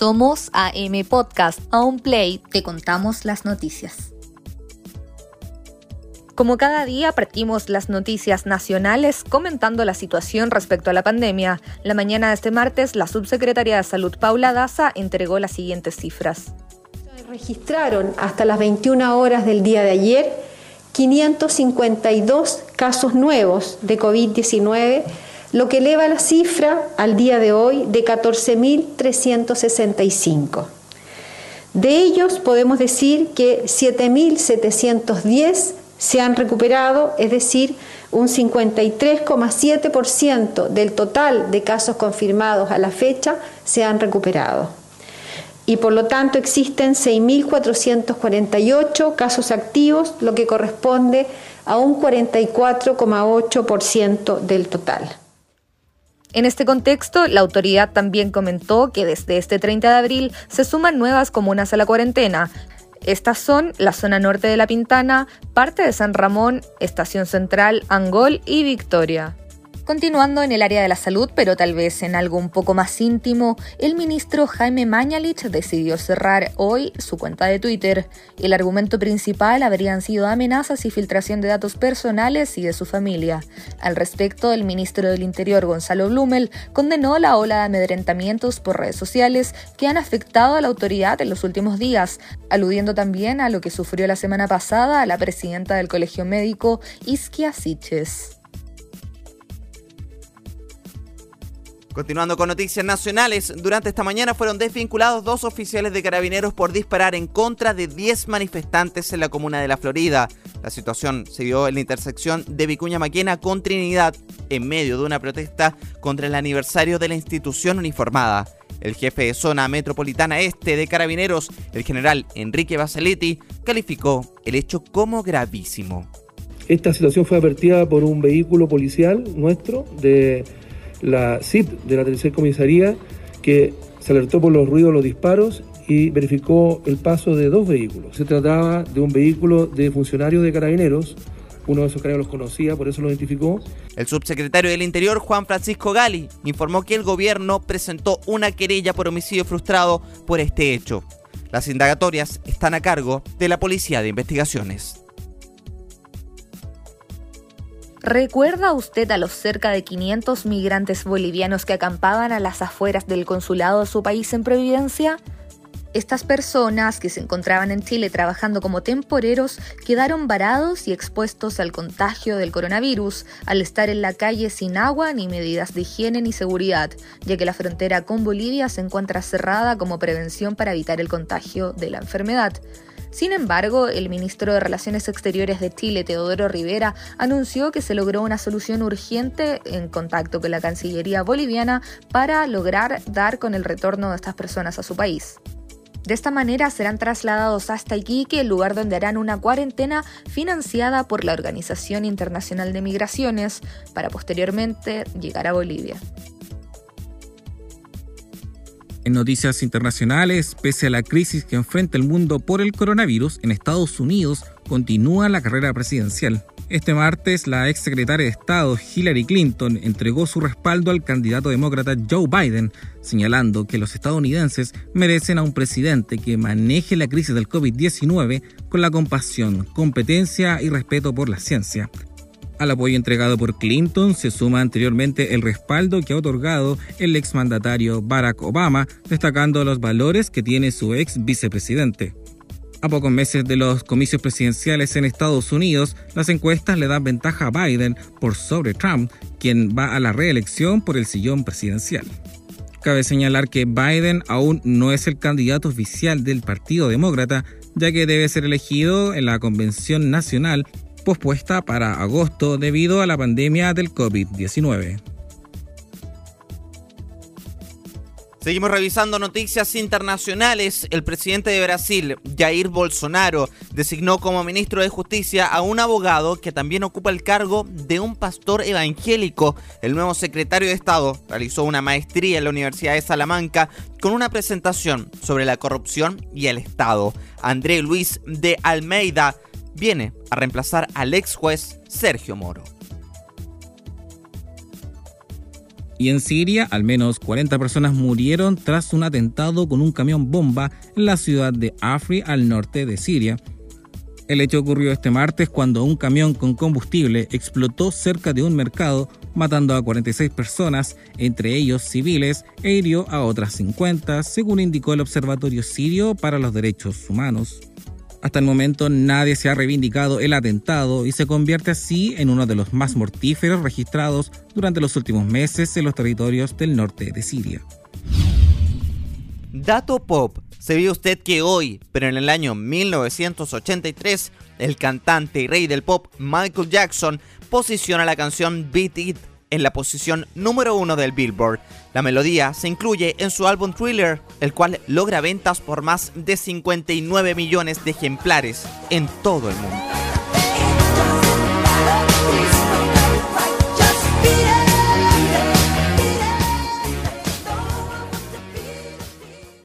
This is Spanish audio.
Somos AM Podcast. A un play te contamos las noticias. Como cada día partimos las noticias nacionales comentando la situación respecto a la pandemia. La mañana de este martes, la subsecretaria de Salud Paula Daza entregó las siguientes cifras. Registraron hasta las 21 horas del día de ayer 552 casos nuevos de COVID-19, lo que eleva la cifra al día de hoy de 14.365. De ellos podemos decir que 7.710 se han recuperado, es decir, un 53,7% del total de casos confirmados a la fecha se han recuperado. Y por lo tanto existen 6.448 casos activos, lo que corresponde a un 44,8% del total. En este contexto, la autoridad también comentó que desde este 30 de abril se suman nuevas comunas a la cuarentena, estas son la zona norte de La Pintana, parte de San Ramón, Estación Central, Angol y Victoria. Continuando en el área de la salud, pero tal vez en algo un poco más íntimo, el ministro Jaime Mañalich decidió cerrar hoy su cuenta de Twitter. El argumento principal habrían sido amenazas y filtración de datos personales y de su familia. Al respecto, el ministro del Interior, Gonzalo Blumel, condenó la ola de amedrentamientos por redes sociales que han afectado a la autoridad en los últimos días, aludiendo también a lo que sufrió la semana pasada la presidenta del Colegio Médico, Isquia Siches. Continuando con noticias nacionales, durante esta mañana fueron desvinculados dos oficiales de carabineros por disparar en contra de 10 manifestantes en la comuna de La Florida. La situación se dio en la intersección de Vicuña Maquena con Trinidad, en medio de una protesta contra el aniversario de la institución uniformada. El jefe de zona metropolitana este de carabineros, el general Enrique Basaletti, calificó el hecho como gravísimo. Esta situación fue advertida por un vehículo policial nuestro de la CIP de la tercera comisaría que se alertó por los ruidos, los disparos y verificó el paso de dos vehículos. Se trataba de un vehículo de funcionarios de carabineros, uno de esos carabineros los conocía, por eso lo identificó. El subsecretario del Interior, Juan Francisco Gali, informó que el gobierno presentó una querella por homicidio frustrado por este hecho. Las indagatorias están a cargo de la Policía de Investigaciones. ¿Recuerda usted a los cerca de 500 migrantes bolivianos que acampaban a las afueras del consulado de su país en Providencia? Estas personas, que se encontraban en Chile trabajando como temporeros, quedaron varados y expuestos al contagio del coronavirus al estar en la calle sin agua ni medidas de higiene ni seguridad, ya que la frontera con Bolivia se encuentra cerrada como prevención para evitar el contagio de la enfermedad. Sin embargo, el ministro de Relaciones Exteriores de Chile, Teodoro Rivera, anunció que se logró una solución urgente en contacto con la Cancillería boliviana para lograr dar con el retorno de estas personas a su país. De esta manera serán trasladados hasta Iquique, el lugar donde harán una cuarentena financiada por la Organización Internacional de Migraciones, para posteriormente llegar a Bolivia. En noticias internacionales, pese a la crisis que enfrenta el mundo por el coronavirus, en Estados Unidos continúa la carrera presidencial. Este martes, la ex secretaria de Estado Hillary Clinton entregó su respaldo al candidato demócrata Joe Biden, señalando que los estadounidenses merecen a un presidente que maneje la crisis del COVID-19 con la compasión, competencia y respeto por la ciencia. Al apoyo entregado por Clinton se suma anteriormente el respaldo que ha otorgado el exmandatario Barack Obama, destacando los valores que tiene su ex vicepresidente. A pocos meses de los comicios presidenciales en Estados Unidos, las encuestas le dan ventaja a Biden por sobre Trump, quien va a la reelección por el sillón presidencial. Cabe señalar que Biden aún no es el candidato oficial del Partido Demócrata, ya que debe ser elegido en la Convención Nacional pospuesta para agosto debido a la pandemia del COVID-19. Seguimos revisando noticias internacionales. El presidente de Brasil, Jair Bolsonaro, designó como ministro de Justicia a un abogado que también ocupa el cargo de un pastor evangélico. El nuevo secretario de Estado realizó una maestría en la Universidad de Salamanca con una presentación sobre la corrupción y el Estado. André Luis de Almeida viene a reemplazar al ex juez Sergio Moro. Y en Siria, al menos 40 personas murieron tras un atentado con un camión bomba en la ciudad de Afri, al norte de Siria. El hecho ocurrió este martes cuando un camión con combustible explotó cerca de un mercado, matando a 46 personas, entre ellos civiles, e hirió a otras 50, según indicó el Observatorio Sirio para los Derechos Humanos. Hasta el momento nadie se ha reivindicado el atentado y se convierte así en uno de los más mortíferos registrados durante los últimos meses en los territorios del norte de Siria. Dato Pop. ¿Sabía usted que hoy, pero en el año 1983, el cantante y rey del pop Michael Jackson posiciona la canción Beat It en la posición número uno del Billboard. La melodía se incluye en su álbum Thriller, el cual logra ventas por más de 59 millones de ejemplares en todo el mundo.